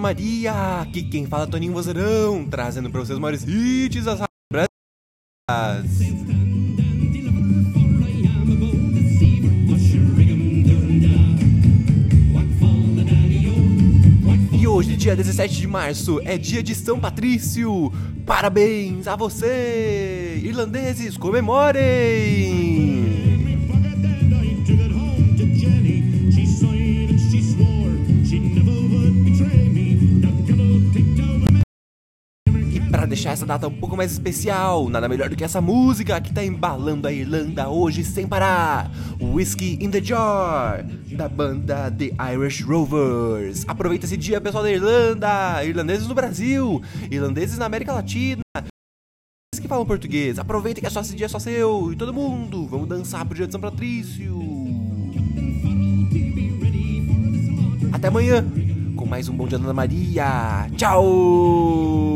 Maria, aqui quem fala é Toninho Vozeirão, trazendo pra vocês os maiores hits das brasileiras. E hoje, dia 17 de março, é dia de São Patrício. Parabéns a você! Irlandeses, comemorem! Deixar essa data um pouco mais especial, nada melhor do que essa música que tá embalando a Irlanda hoje sem parar. Whiskey in the Jar, da banda The Irish Rovers. Aproveita esse dia, pessoal da Irlanda, irlandeses no Brasil, irlandeses na América Latina. que falam português, aproveita que é só esse dia é só seu e todo mundo. Vamos dançar pro dia de São Patrício. Até amanhã com mais um Bom Dia Dona Maria. Tchau!